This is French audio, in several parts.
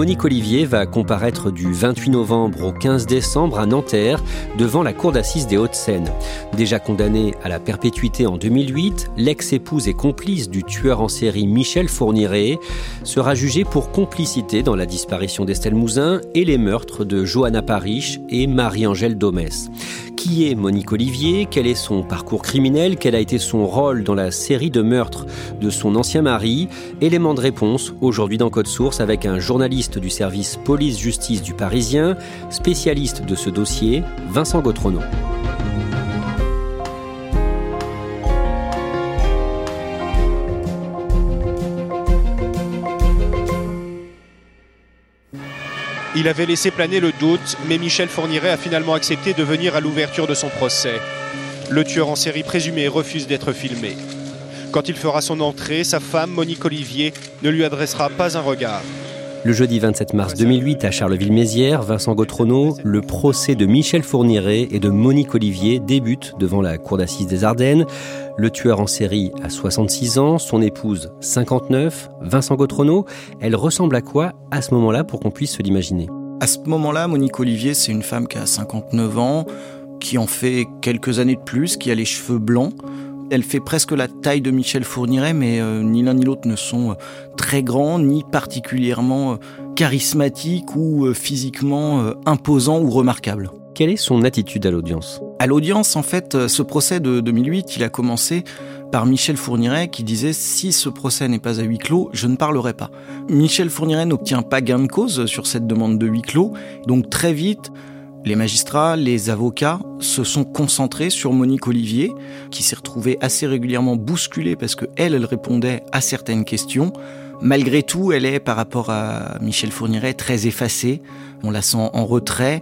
Monique Olivier va comparaître du 28 novembre au 15 décembre à Nanterre devant la cour d'assises des Hauts-de-Seine. Déjà condamnée à la perpétuité en 2008, l'ex-épouse et complice du tueur en série Michel Fourniret sera jugée pour complicité dans la disparition d'Estelle Mouzin et les meurtres de Johanna Parish et Marie-Angèle Domès. Qui est Monique Olivier? Quel est son parcours criminel? Quel a été son rôle dans la série de meurtres de son ancien mari? Élément de réponse aujourd'hui dans Code Source avec un journaliste du service police-justice du Parisien, spécialiste de ce dossier, Vincent Gautrono. Il avait laissé planer le doute, mais Michel Fourniret a finalement accepté de venir à l'ouverture de son procès. Le tueur en série présumé refuse d'être filmé. Quand il fera son entrée, sa femme, Monique Olivier, ne lui adressera pas un regard. Le jeudi 27 mars 2008 à Charleville-Mézières, Vincent Gautrono, le procès de Michel Fourniret et de Monique Olivier débute devant la cour d'assises des Ardennes. Le tueur en série a 66 ans, son épouse 59. Vincent Gautrono, elle ressemble à quoi à ce moment-là pour qu'on puisse se l'imaginer? À ce moment-là, Monique Olivier, c'est une femme qui a 59 ans, qui en fait quelques années de plus, qui a les cheveux blancs. Elle fait presque la taille de Michel Fourniret, mais euh, ni l'un ni l'autre ne sont euh, très grands, ni particulièrement euh, charismatiques ou physiquement imposants ou remarquables. Quelle est son attitude à l'audience? À l'audience, en fait, ce procès de 2008, il a commencé par Michel Fourniret qui disait si ce procès n'est pas à huis clos, je ne parlerai pas. Michel Fourniret n'obtient pas gain de cause sur cette demande de huis clos, donc très vite, les magistrats, les avocats se sont concentrés sur Monique Olivier, qui s'est retrouvée assez régulièrement bousculée parce que elle, répondait à certaines questions. Malgré tout, elle est, par rapport à Michel Fourniret, très effacée. On la sent en retrait,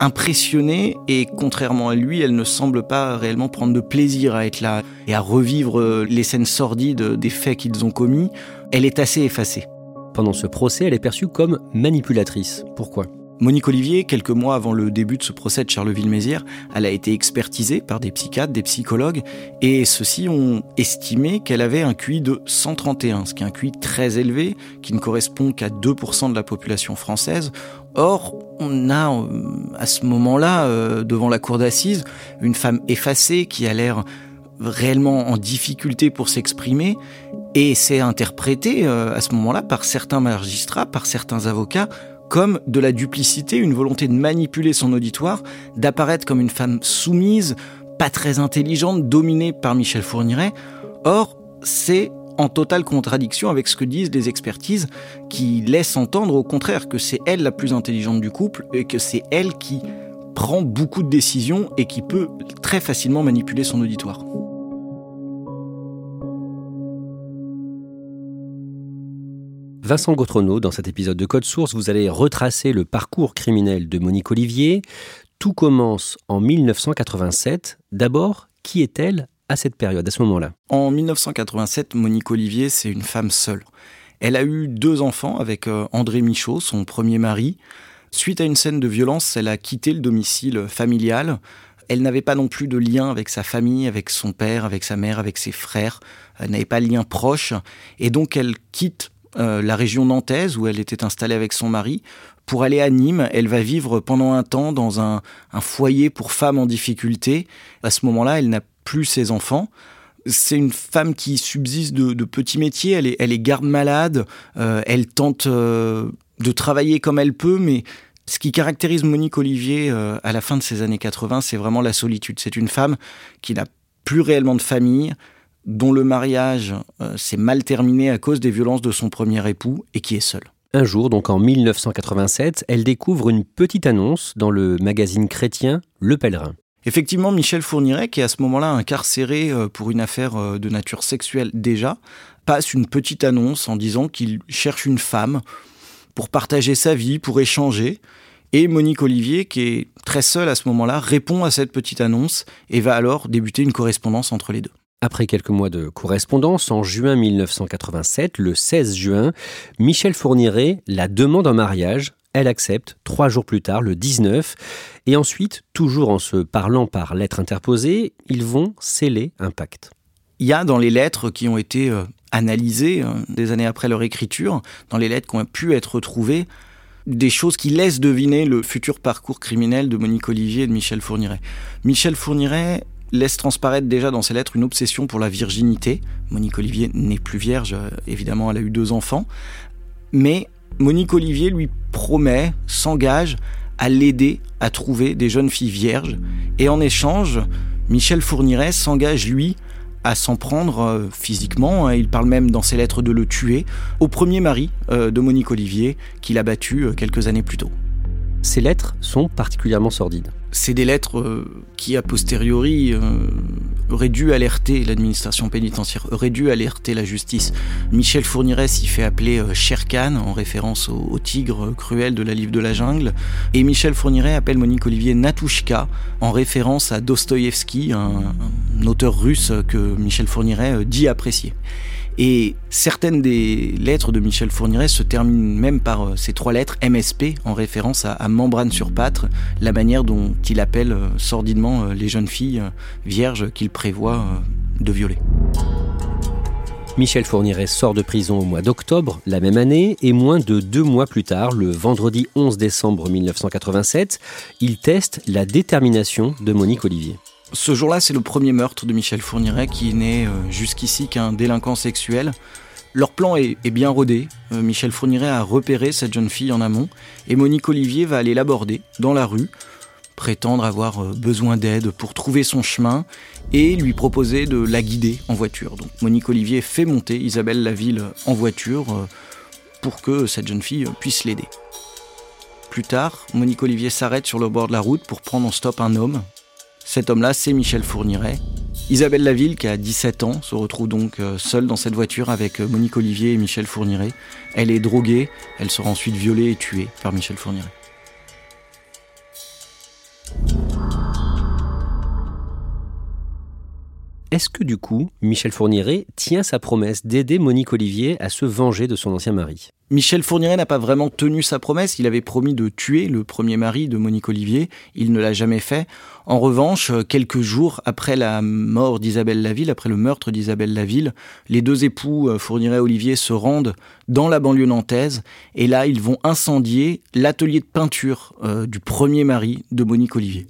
impressionnée, et contrairement à lui, elle ne semble pas réellement prendre de plaisir à être là et à revivre les scènes sordides des faits qu'ils ont commis. Elle est assez effacée. Pendant ce procès, elle est perçue comme manipulatrice. Pourquoi? Monique Olivier, quelques mois avant le début de ce procès de Charleville-Mézières, elle a été expertisée par des psychiatres, des psychologues, et ceux-ci ont estimé qu'elle avait un QI de 131, ce qui est un QI très élevé, qui ne correspond qu'à 2% de la population française. Or, on a euh, à ce moment-là, euh, devant la cour d'assises, une femme effacée qui a l'air réellement en difficulté pour s'exprimer, et c'est interprété euh, à ce moment-là par certains magistrats, par certains avocats, comme de la duplicité, une volonté de manipuler son auditoire, d'apparaître comme une femme soumise, pas très intelligente, dominée par Michel Fourniret. Or, c'est en totale contradiction avec ce que disent les expertises qui laissent entendre au contraire que c'est elle la plus intelligente du couple et que c'est elle qui prend beaucoup de décisions et qui peut très facilement manipuler son auditoire. Vincent Gautrono, dans cet épisode de Code Source, vous allez retracer le parcours criminel de Monique Olivier. Tout commence en 1987. D'abord, qui est-elle à cette période, à ce moment-là? En 1987, Monique Olivier, c'est une femme seule. Elle a eu deux enfants avec euh, André Michaud, son premier mari. Suite à une scène de violence, elle a quitté le domicile familial. Elle n'avait pas non plus de lien avec sa famille, avec son père, avec sa mère, avec ses frères. Elle n'avait pas de lien proche. Et donc elle quitte euh, la région nantaise où elle était installée avec son mari. Pour aller à Nîmes, elle va vivre pendant un temps dans un, foyer pour femmes en difficulté. À ce moment-là, elle n'a plus ses enfants. C'est une femme qui subsiste de, petits métiers. Elle est, elle est garde-malade. Euh, elle tente euh, de travailler comme elle peut, mais ce qui caractérise Monique Olivier à la fin de ces années 80, c'est vraiment la solitude. C'est une femme qui n'a plus réellement de famille, dont le mariage euh, s'est mal terminé à cause des violences de son premier époux et qui est seule. Un jour, donc en 1987, elle découvre une petite annonce dans le magazine chrétien Le Pèlerin. Effectivement, Michel Fourniret, qui est à ce moment-là incarcéré euh, pour une affaire euh, de nature sexuelle déjà, passe une petite annonce en disant qu'il cherche une femme pour partager sa vie, pour échanger. Et Monique Olivier, qui est très seule à ce moment-là, répond à cette petite annonce et va alors débuter une correspondance entre les deux. Après quelques mois de correspondance, en juin 1987, le 16 juin, Michel Fourniret la demande en mariage. Elle accepte trois jours plus tard, le 19. Et ensuite, toujours en se parlant par lettres interposées, ils vont sceller un pacte. Il y a dans les lettres qui ont été euh, analysées euh, des années après leur écriture, dans les lettres qui ont pu être retrouvées, des choses qui laissent deviner le futur parcours criminel de Monique Olivier et de Michel Fourniret. Michel Fourniret laisse transparaître déjà dans ses lettres une obsession pour la virginité. Monique Olivier n'est plus vierge, euh, évidemment, elle a eu deux enfants. Mais Monique Olivier lui promet, s'engage à l'aider à trouver des jeunes filles vierges. Et en échange, Michel Fourniret s'engage, lui, à s'en prendre euh, physiquement, hein. il parle même dans ses lettres de le tuer, au premier mari euh, de Monique Olivier, qu'il a battu quelques années plus tôt. Ces lettres sont particulièrement sordides c'est des lettres euh, qui, a posteriori, euh, auraient dû alerter l'administration pénitentiaire, auraient dû alerter la justice. Michel Fourniret s'y fait appeler euh, Sherkan, en référence au, tigre cruel de la livre de la jungle. Et Michel Fourniret appelle Monique Olivier Natushka, en référence à Dostoïevski, un, un auteur russe que Michel Fourniret dit apprécier. Et certaines des lettres de Michel Fourniret se terminent même par euh, ces trois lettres MSP en référence à, membrane sur pâtre, la manière dont il appelle euh, sordidement euh, les jeunes filles vierges qu'il prévoit de violer. Michel Fourniret sort de prison au mois d'octobre la même année et moins de deux mois plus tard, le vendredi 11 décembre 1987, il teste la détermination de Monique Olivier. Ce jour-là, c'est le premier meurtre de Michel Fourniret qui n'est euh, jusqu'ici qu'un délinquant sexuel. Leur plan est, bien rodé. Euh, Michel Fourniret a repéré cette jeune fille en amont et Monique Olivier va aller l'aborder dans la rue, prétendre avoir euh, besoin d'aide pour trouver son chemin et lui proposer de la guider en voiture. Donc Monique Olivier fait monter Isabelle Laville en voiture pour que cette jeune fille puisse l'aider. Plus tard, Monique Olivier s'arrête sur le bord de la route pour prendre en stop un homme cet homme-là, c'est Michel Fourniret. Isabelle Laville, qui a 17 ans, se retrouve donc euh, seule dans cette voiture avec euh, Monique Olivier et Michel Fourniret. Elle est droguée, elle sera ensuite violée et tuée par Michel Fourniret. Est-ce que du coup, Michel Fourniret tient sa promesse d'aider Monique Olivier à se venger de son ancien mari? Michel Fourniret n'a pas vraiment tenu sa promesse. Il avait promis de tuer le premier mari de Monique Olivier. Il ne l'a jamais fait. En revanche, quelques jours après la mort d'Isabelle Laville, après le meurtre d'Isabelle Laville, les deux époux euh, Fourniret et Olivier se rendent dans la banlieue nantaise et là, ils vont incendier l'atelier de peinture euh, du premier mari de Monique Olivier.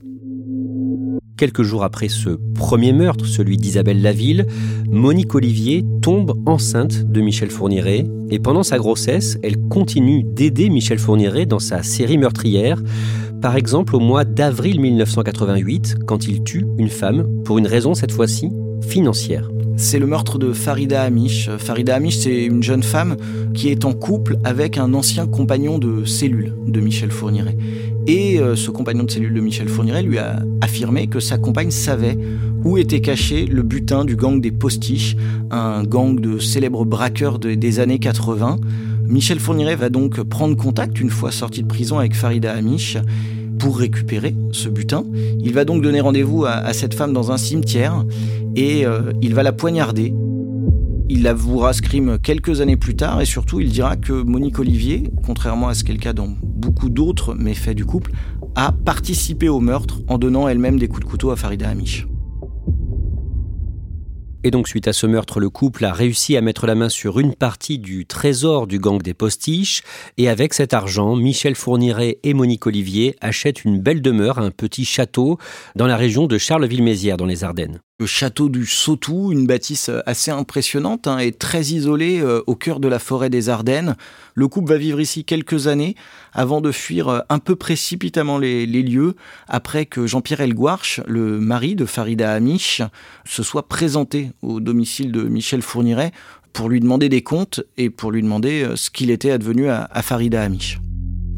Quelques jours après ce premier meurtre, celui d'Isabelle Laville, Monique Olivier tombe enceinte de Michel Fourniret et pendant sa grossesse, elle continue d'aider Michel Fourniret dans sa série meurtrière. Par exemple, au mois d'avril 1988, quand il tue une femme pour une raison cette fois-ci financière. C'est le meurtre de Farida Amish. Farida Amish, c'est une jeune femme qui est en couple avec un ancien compagnon de cellule de Michel Fourniret. Et euh, ce compagnon de cellule de Michel Fourniret lui a affirmé que sa compagne savait où était caché le butin du gang des Postiches, un gang de célèbres braqueurs des années 80. Michel Fourniret va donc prendre contact une fois sorti de prison avec Farida Amish pour récupérer ce butin. Il va donc donner rendez-vous à, cette femme dans un cimetière et euh, il va la poignarder il avouera ce crime quelques années plus tard et surtout il dira que Monique Olivier, contrairement à ce qu'est le cas dans beaucoup d'autres méfaits du couple, a participé au meurtre en donnant elle-même des coups de couteau à Farida Amish. Et donc, suite à ce meurtre, le couple a réussi à mettre la main sur une partie du trésor du gang des postiches. Et avec cet argent, Michel Fourniret et Monique Olivier achètent une belle demeure, un petit château, dans la région de Charleville-Mézières, dans les Ardennes le château du Sautou, une bâtisse assez impressionnante hein, et très isolée euh, au cœur de la forêt des Ardennes. Le couple va vivre ici quelques années avant de fuir euh, un peu précipitamment les, lieux après que Jean-Pierre Elguarch, le mari de Farida Amish, se soit présenté au domicile de Michel Fourniret pour lui demander des comptes et pour lui demander euh, ce qu'il était advenu à, à Farida Amish.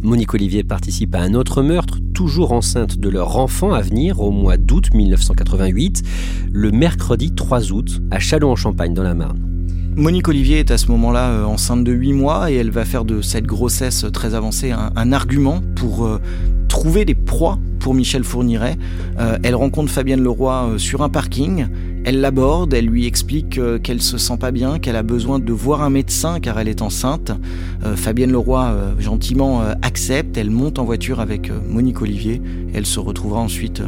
Monique Olivier participe à un autre meurtre, toujours enceinte de leur enfant à venir au mois d'août 1988, le mercredi 3 août, à Châlons-en-Champagne, dans la Marne. Monique Olivier est à ce moment-là euh, enceinte de 8 mois et elle va faire de cette grossesse très avancée un, argument pour euh, trouver des proies pour Michel Fourniret. Euh, elle rencontre Fabienne Leroy sur un parking. Elle l'aborde, elle lui explique qu'elle se sent pas bien, qu'elle a besoin de voir un médecin car elle est enceinte. Fabienne Leroy gentiment accepte, elle monte en voiture avec Monique Olivier. Elle se retrouvera ensuite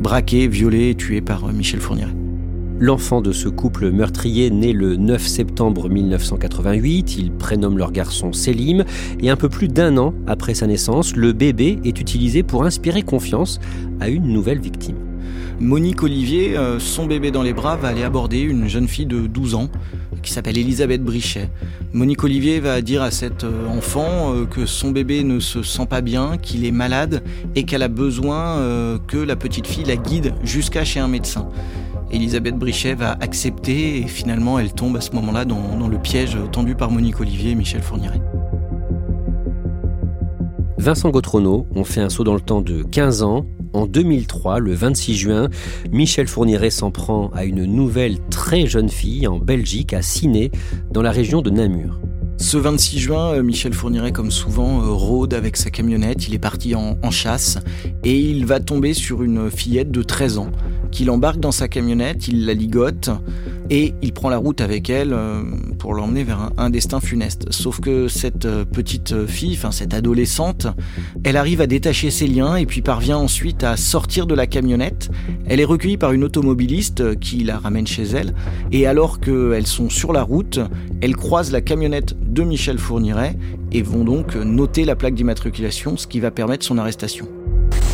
braquée, violée et tuée par Michel Fourniret. L'enfant de ce couple meurtrier naît le 9 septembre 1988, ils prénomment leur garçon Selim, et un peu plus d'un an après sa naissance, le bébé est utilisé pour inspirer confiance à une nouvelle victime. Monique Olivier, euh, son bébé dans les bras, va aller aborder une jeune fille de 12 ans qui s'appelle Elisabeth Brichet. Monique Olivier va dire à cet euh, enfant euh, que son bébé ne se sent pas bien, qu'il est malade et qu'elle a besoin que la petite fille la guide jusqu'à chez un médecin. Elisabeth Brichet va accepter et finalement elle tombe à ce moment-là dans, le piège tendu par Monique Olivier et Michel Fourniret. Vincent Gautrono, on fait un saut dans le temps de 15 ans. En 2003, le 26 juin, Michel Fourniret s'en prend à une nouvelle très jeune fille en Belgique, à Ciné, dans la région de Namur. Ce 26 juin, euh, Michel Fourniret, comme souvent, euh, rôde avec sa camionnette. Il est parti en, en chasse et il va tomber sur une fillette de 13 ans qu'il embarque dans sa camionnette, il la ligote et il prend la route avec elle euh, pour l'emmener vers un, destin funeste. Sauf que cette euh, petite fille, cette adolescente, elle arrive à détacher ses liens et puis parvient ensuite à sortir de la camionnette. Elle est recueillie par une automobiliste qui la ramène chez elle et alors qu'elles sont sur la route, elles croisent la camionnette de Michel Fourniret et vont donc noter la plaque d'immatriculation, ce qui va permettre son arrestation.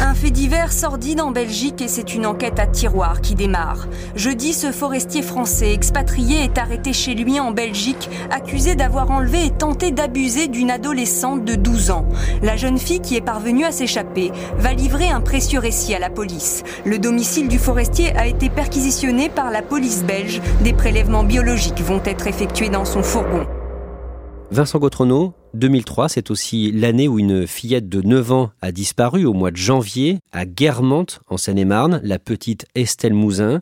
Un fait divers sordide en Belgique et c'est une enquête à tiroir qui démarre. Jeudi, ce forestier français expatrié est arrêté chez lui en Belgique, accusé d'avoir enlevé et tenté d'abuser d'une adolescente de 12 ans. La jeune fille qui est parvenue à s'échapper va livrer un précieux récit à la police. Le domicile du forestier a été perquisitionné par la police belge. Des prélèvements biologiques vont être effectués dans son fourgon. Vincent Gautrono, 2003, c'est aussi l'année où une fillette de 9 ans a disparu au mois de janvier à Guermantes, en Seine-et-Marne, la petite Estelle Mouzin.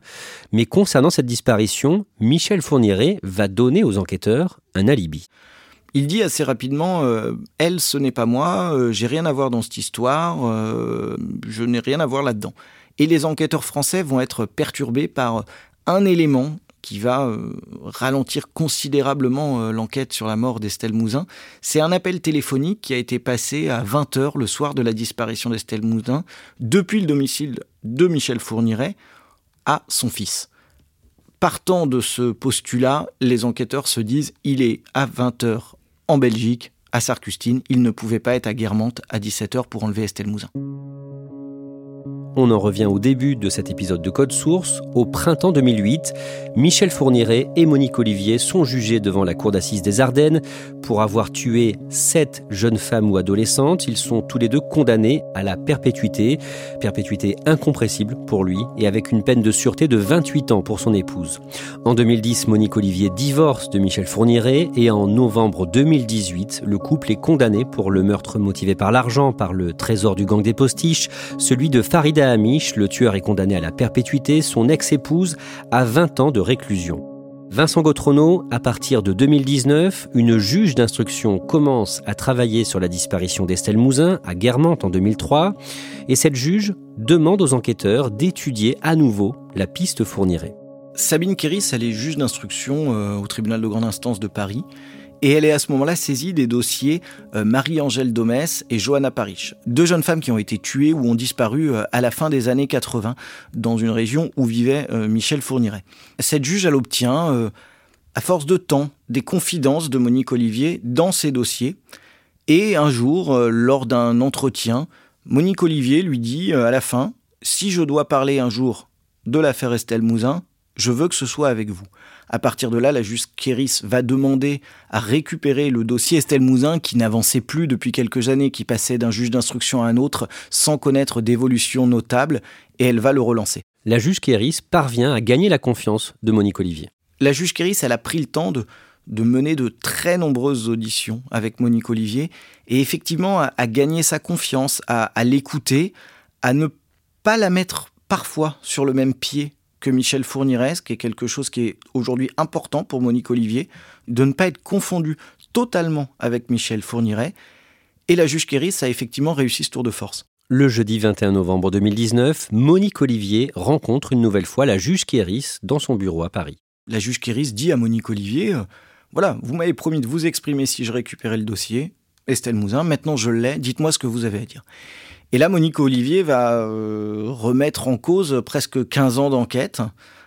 Mais concernant cette disparition, Michel Fourniret va donner aux enquêteurs un alibi. Il dit assez rapidement euh, Elle, ce n'est pas moi, euh, j'ai rien à voir dans cette histoire, euh, je n'ai rien à voir là-dedans. Et les enquêteurs français vont être perturbés par un élément qui va euh, ralentir considérablement euh, l'enquête sur la mort d'Estelle Mouzin. C'est un appel téléphonique qui a été passé à 20h le soir de la disparition d'Estelle Mouzin depuis le domicile de Michel Fourniret à son fils. Partant de ce postulat, les enquêteurs se disent il est à 20h en Belgique, à Sarcustine, il ne pouvait pas être à Guermantes à 17h pour enlever Estelle Mouzin. On en revient au début de cet épisode de Code Source. Au printemps 2008, Michel Fourniret et Monique Olivier sont jugés devant la cour d'assises des Ardennes pour avoir tué sept jeunes femmes ou adolescentes. Ils sont tous les deux condamnés à la perpétuité, perpétuité incompressible pour lui et avec une peine de sûreté de 28 ans pour son épouse. En 2010, Monique Olivier divorce de Michel Fourniret et en novembre 2018, le couple est condamné pour le meurtre motivé par l'argent, par le trésor du gang des postiches, celui de Farida Le tueur est condamné à la perpétuité, son ex-épouse à 20 ans de réclusion. Vincent Gautrono, à partir de 2019, une juge d'instruction commence à travailler sur la disparition d'Estelle Mouzin à Guermantes en 2003, et cette juge demande aux enquêteurs d'étudier à nouveau la piste fournirait. Sabine Kéris, elle est juge d'instruction euh, au tribunal de grande instance de Paris, Et elle est à ce moment-là saisie des dossiers euh, Marie-Angèle Domès et Johanna Parich, deux jeunes femmes qui ont été tuées ou ont disparu euh, à la fin des années 80 dans une région où vivait euh, Michel Fourniret. Cette juge, elle obtient, à force de temps, des confidences de Monique Olivier dans ces dossiers. Et un jour, lors d'un entretien, Monique Olivier lui dit à la fin, si je dois parler un jour de l'affaire Estelle Mouzin, je veux que ce soit avec vous. À partir de là, la juge Kéris va demander à récupérer le dossier Estelle Mouzin qui n'avançait plus depuis quelques années, qui passait d'un juge d'instruction à un autre sans connaître d'évolution notable, et elle va le relancer. La juge Kéris parvient à gagner la confiance de Monique Olivier. La juge Kéris, elle a pris le temps de, mener de très nombreuses auditions avec Monique Olivier, et effectivement à, gagner sa confiance, à l'écouter, à ne pas la mettre parfois sur le même pied que Michel Fourniret, qui est quelque chose qui est aujourd'hui important pour Monique Olivier, de ne pas être confondu totalement avec Michel Fourniret. Et la juge Kéris a effectivement réussi ce tour de force. Le jeudi 21 novembre 2019, Monique Olivier rencontre une nouvelle fois la juge Kéris dans son bureau à Paris. La juge Kéris dit à Monique Olivier euh, Voilà, vous m'avez promis de vous exprimer si je récupérais le dossier. Estelle Mouzin, maintenant je l'ai, dites-moi ce que vous avez à dire. Et là, Monique Olivier va euh, remettre en cause presque 15 ans d'enquête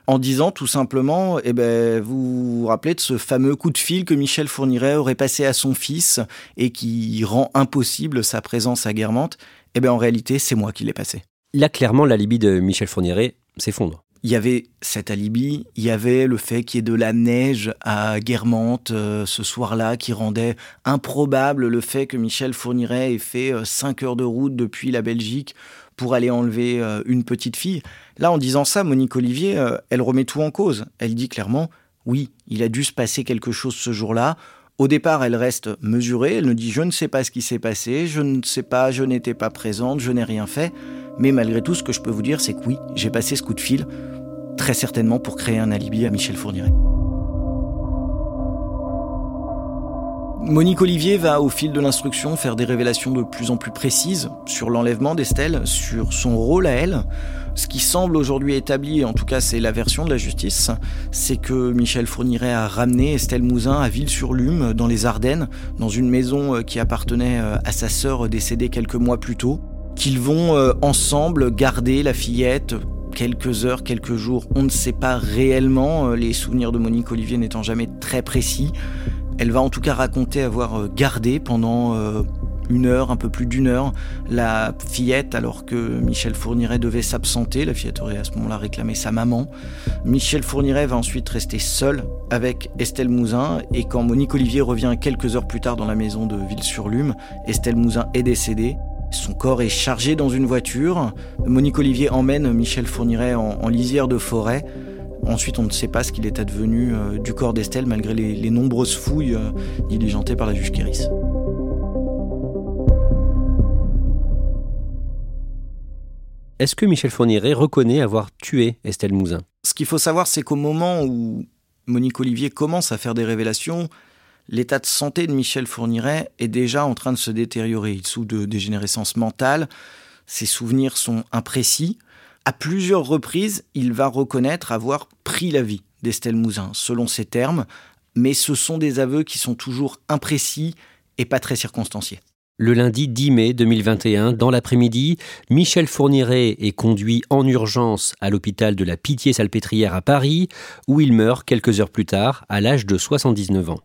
en disant tout simplement, eh ben, vous vous rappelez de ce fameux coup de fil que Michel Fourniret aurait passé à son fils et qui rend impossible sa présence à Guermantes Eh bien, en réalité, c'est moi qui l'ai passé. Là, clairement, la Libye de Michel Fourniret s'effondre il y avait cet alibi, il y avait le fait qu'il y ait de la neige à Guermantes euh, ce soir-là qui rendait improbable le fait que Michel Fourniret ait fait 5 euh, heures de route depuis la Belgique pour aller enlever euh, une petite fille. Là, en disant ça, Monique Olivier, elle remet tout en cause. Elle dit clairement, oui, il a dû se passer quelque chose ce jour-là. Au départ, elle reste mesurée, elle nous dit je ne sais pas ce qui s'est passé, je ne sais pas, je n'étais pas présente, je n'ai rien fait. Mais malgré tout, ce que je peux vous dire, c'est que oui, j'ai passé ce coup de fil très certainement pour créer un alibi à Michel Fourniret. Monique Olivier va, au fil de l'instruction, faire des révélations de plus en plus précises sur l'enlèvement d'Estelle, sur son rôle à elle. Ce qui semble aujourd'hui établi, en tout cas c'est la version de la justice, c'est que Michel Fourniret a ramené Estelle Mouzin à Ville-sur-Lume, dans les Ardennes, dans une maison euh, qui appartenait euh, à sa sœur décédée quelques mois plus tôt, qu'ils vont euh, ensemble garder la fillette quelques heures, quelques jours, on ne sait pas réellement, euh, les souvenirs de Monique Olivier n'étant jamais très précis. Elle va en tout cas raconter avoir euh, gardé pendant une heure, un peu plus d'une heure, la fillette alors que Michel Fourniret devait s'absenter. La fillette aurait à ce moment-là réclamé sa maman. Michel Fourniret va ensuite rester seul avec Estelle Mouzin et quand Monique Olivier revient quelques heures plus tard dans la maison de Ville-sur-Lume, Estelle Mouzin est décédée. Son corps est chargé dans une voiture. Monique Olivier emmène Michel Fourniret en, lisière de forêt. Ensuite, on ne sait pas ce qu'il est advenu euh, du corps d'Estelle malgré les, nombreuses fouilles euh, diligentées par la juge Kéris. Est-ce que Michel Fourniret reconnaît avoir tué Estelle Mouzin? Ce qu'il faut savoir, c'est qu'au moment où Monique Olivier commence à faire des révélations, l'état de santé de Michel Fourniret est déjà en train de se détériorer. Il souffre de dégénérescence mentale, ses souvenirs sont imprécis. À plusieurs reprises, il va reconnaître avoir pris la vie d'Estelle Mouzin, selon ses termes, mais ce sont des aveux qui sont toujours imprécis et pas très circonstanciés. Le lundi 10 mai 2021, dans l'après-midi, Michel Fourniret est conduit en urgence à l'hôpital de la Pitié-Salpêtrière à Paris, où il meurt quelques heures plus tard, à l'âge de 79 ans.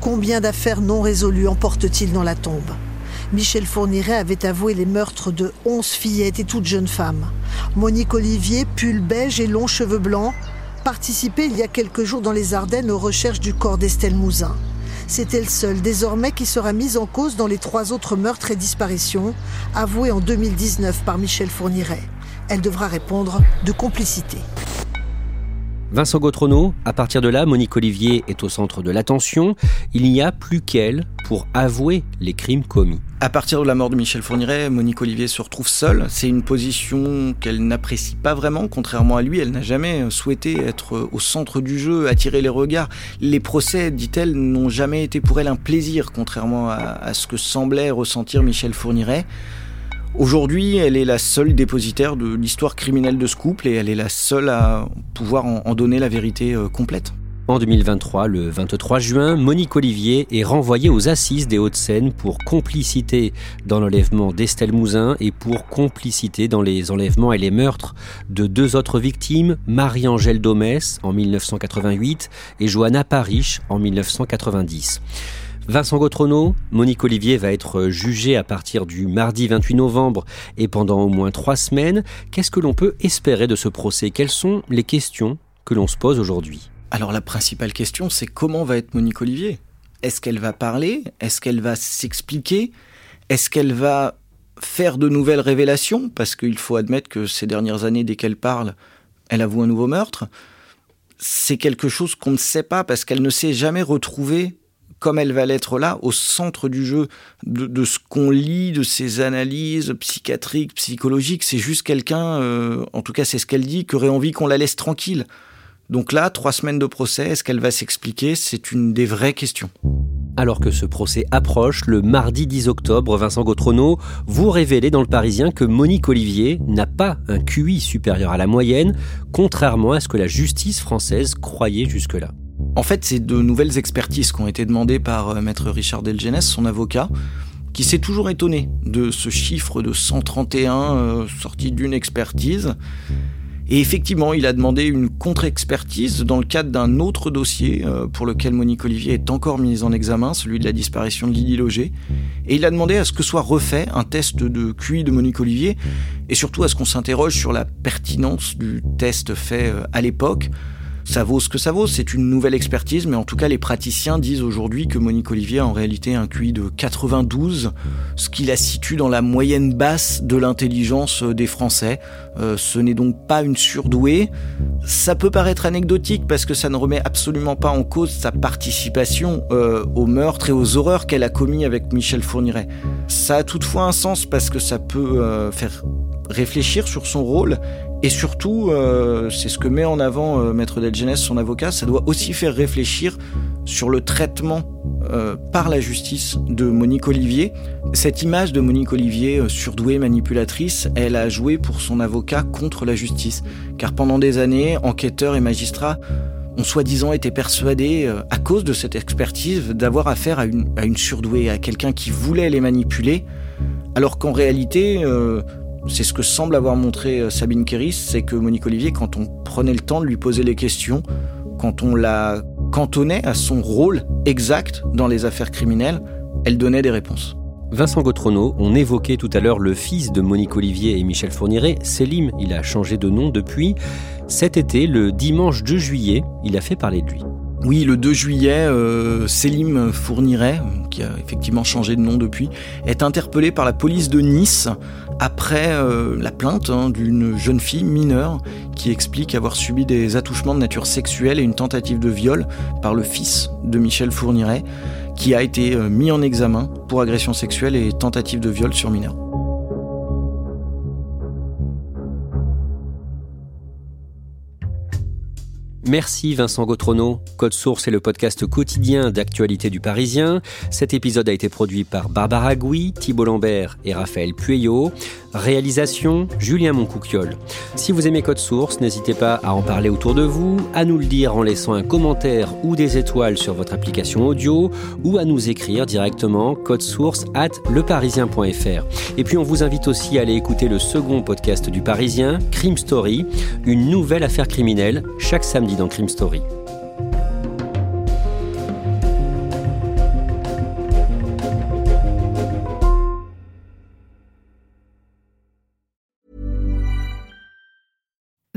Combien d'affaires non résolues emporte-t-il dans la tombe? Michel Fourniret avait avoué les meurtres de 11 fillettes et toutes jeunes femmes. Monique Olivier, pull beige et longs cheveux blancs, participait il y a quelques jours dans les Ardennes aux recherches du corps d'Estelle Mouzin. C'est elle seule désormais qui sera mise en cause dans les trois autres meurtres et disparitions avoués en 2019 par Michel Fourniret. Elle devra répondre de complicité. Vincent Gautrono, à partir de là, Monique Olivier est au centre de l'attention. Il n'y a plus qu'elle pour avouer les crimes commis. À partir de la mort de Michel Fourniret, Monique Olivier se retrouve seule. C'est une position qu'elle n'apprécie pas vraiment, contrairement à lui. Elle n'a jamais souhaité être au centre du jeu, attirer les regards. Les procès, dit-elle, n'ont jamais été pour elle un plaisir, contrairement à, à ce que semblait ressentir Michel Fourniret. Aujourd'hui, elle est la seule dépositaire de l'histoire criminelle de ce couple et elle est la seule à pouvoir en, donner la vérité euh, complète. En 2023, le 23 juin, Monique Olivier est renvoyée aux assises des Hauts-de-Seine pour complicité dans l'enlèvement d'Estelle Mouzin et pour complicité dans les enlèvements et les meurtres de deux autres victimes, Marie-Angèle Domès en 1988 et Johanna Parish en 1990. Vincent Gautrono, Monique Olivier va être jugée à partir du mardi 28 novembre et pendant au moins trois semaines. Qu'est-ce que l'on peut espérer de ce procès? Quelles sont les questions que l'on se pose aujourd'hui? Alors la principale question, c'est comment va être Monique Olivier? Est-ce qu'elle va parler? Est-ce qu'elle va s'expliquer? Est-ce qu'elle va faire de nouvelles révélations? Parce qu'il faut admettre que ces dernières années, dès qu'elle parle, elle avoue un nouveau meurtre. C'est quelque chose qu'on ne sait pas parce qu'elle ne s'est jamais retrouvée comme elle va l'être là, au centre du jeu, de, ce qu'on lit, de ses analyses psychiatriques, psychologiques. C'est juste quelqu'un, euh, en tout cas c'est ce qu'elle dit, qui aurait envie qu'on la laisse tranquille. Donc là, trois semaines de procès, est-ce qu'elle va s'expliquer? C'est une des vraies questions. Alors que ce procès approche, le mardi 10 octobre, Vincent Gautrono, vous révélez dans le Parisien que Monique Olivier n'a pas un QI supérieur à la moyenne, contrairement à ce que la justice française croyait jusque-là. En fait, c'est de nouvelles expertises qui ont été demandées par euh, maître Richard Delgenès, son avocat, qui s'est toujours étonné de ce chiffre de 131 euh, sorti d'une expertise. Et effectivement, il a demandé une contre-expertise dans le cadre d'un autre dossier euh, pour lequel Monique Olivier est encore mise en examen, celui de la disparition de Lydie Loger. Et il a demandé à ce que soit refait un test de QI de Monique Olivier et surtout à ce qu'on s'interroge sur la pertinence du test fait à l'époque ça vaut ce que ça vaut, c'est une nouvelle expertise, mais en tout cas les praticiens disent aujourd'hui que Monique Olivier a en réalité un QI de 92, ce qui la situe dans la moyenne basse de l'intelligence des Français. Euh, ce n'est donc pas une surdouée. Ça peut paraître anecdotique parce que ça ne remet absolument pas en cause sa participation euh, au meurtre et aux horreurs qu'elle a commis avec Michel Fourniret. Ça a toutefois un sens parce que ça peut euh, faire réfléchir sur son rôle et surtout, euh, c'est ce que met en avant euh, Maître Delgenès, son avocat, ça doit aussi faire réfléchir sur le traitement euh, par la justice de Monique Olivier. Cette image de Monique Olivier, surdouée, manipulatrice, elle a joué pour son avocat contre la justice. Car pendant des années, enquêteurs et magistrats ont soi-disant été persuadés, à cause de cette expertise, d'avoir affaire à une surdouée, à quelqu'un qui voulait les manipuler, alors qu'en réalité, c'est ce que semble avoir montré euh, Sabine Kéris, c'est que Monique Olivier, quand on prenait le temps de lui poser les questions, quand on la cantonnait à son rôle exact dans les affaires criminelles, elle donnait des réponses. Vincent Gautrono, on évoquait tout à l'heure le fils de Monique Olivier et Michel Fourniret, Selim, il a changé de nom depuis. Cet été, le dimanche 2 juillet, il a fait parler de lui. Oui, le 2 juillet, euh, Fourniret, qui a effectivement changé de nom depuis, est interpellé par la police de Nice après euh, la plainte hein, d'une jeune fille mineure qui explique avoir subi des attouchements de nature sexuelle et une tentative de viol par le fils de Michel Fourniret, qui a été euh, mis en examen pour agression sexuelle et tentative de viol sur mineur. Merci Vincent Gautrono. Code Source est le podcast quotidien d'actualité du Parisien. Cet épisode a été produit par Barbara Gouy, Thibault Lambert et Raphaël Pueyo. Réalisation Julien Moncouquiol. Si vous aimez Code Source, n'hésitez pas à en parler autour de vous, à nous le dire en laissant un commentaire ou des étoiles sur votre application audio ou à nous écrire directement code source at leparisien.fr. Et puis on vous invite aussi à aller écouter le second podcast du Parisien, Crime Story, une nouvelle affaire criminelle chaque samedi dans Crime Story.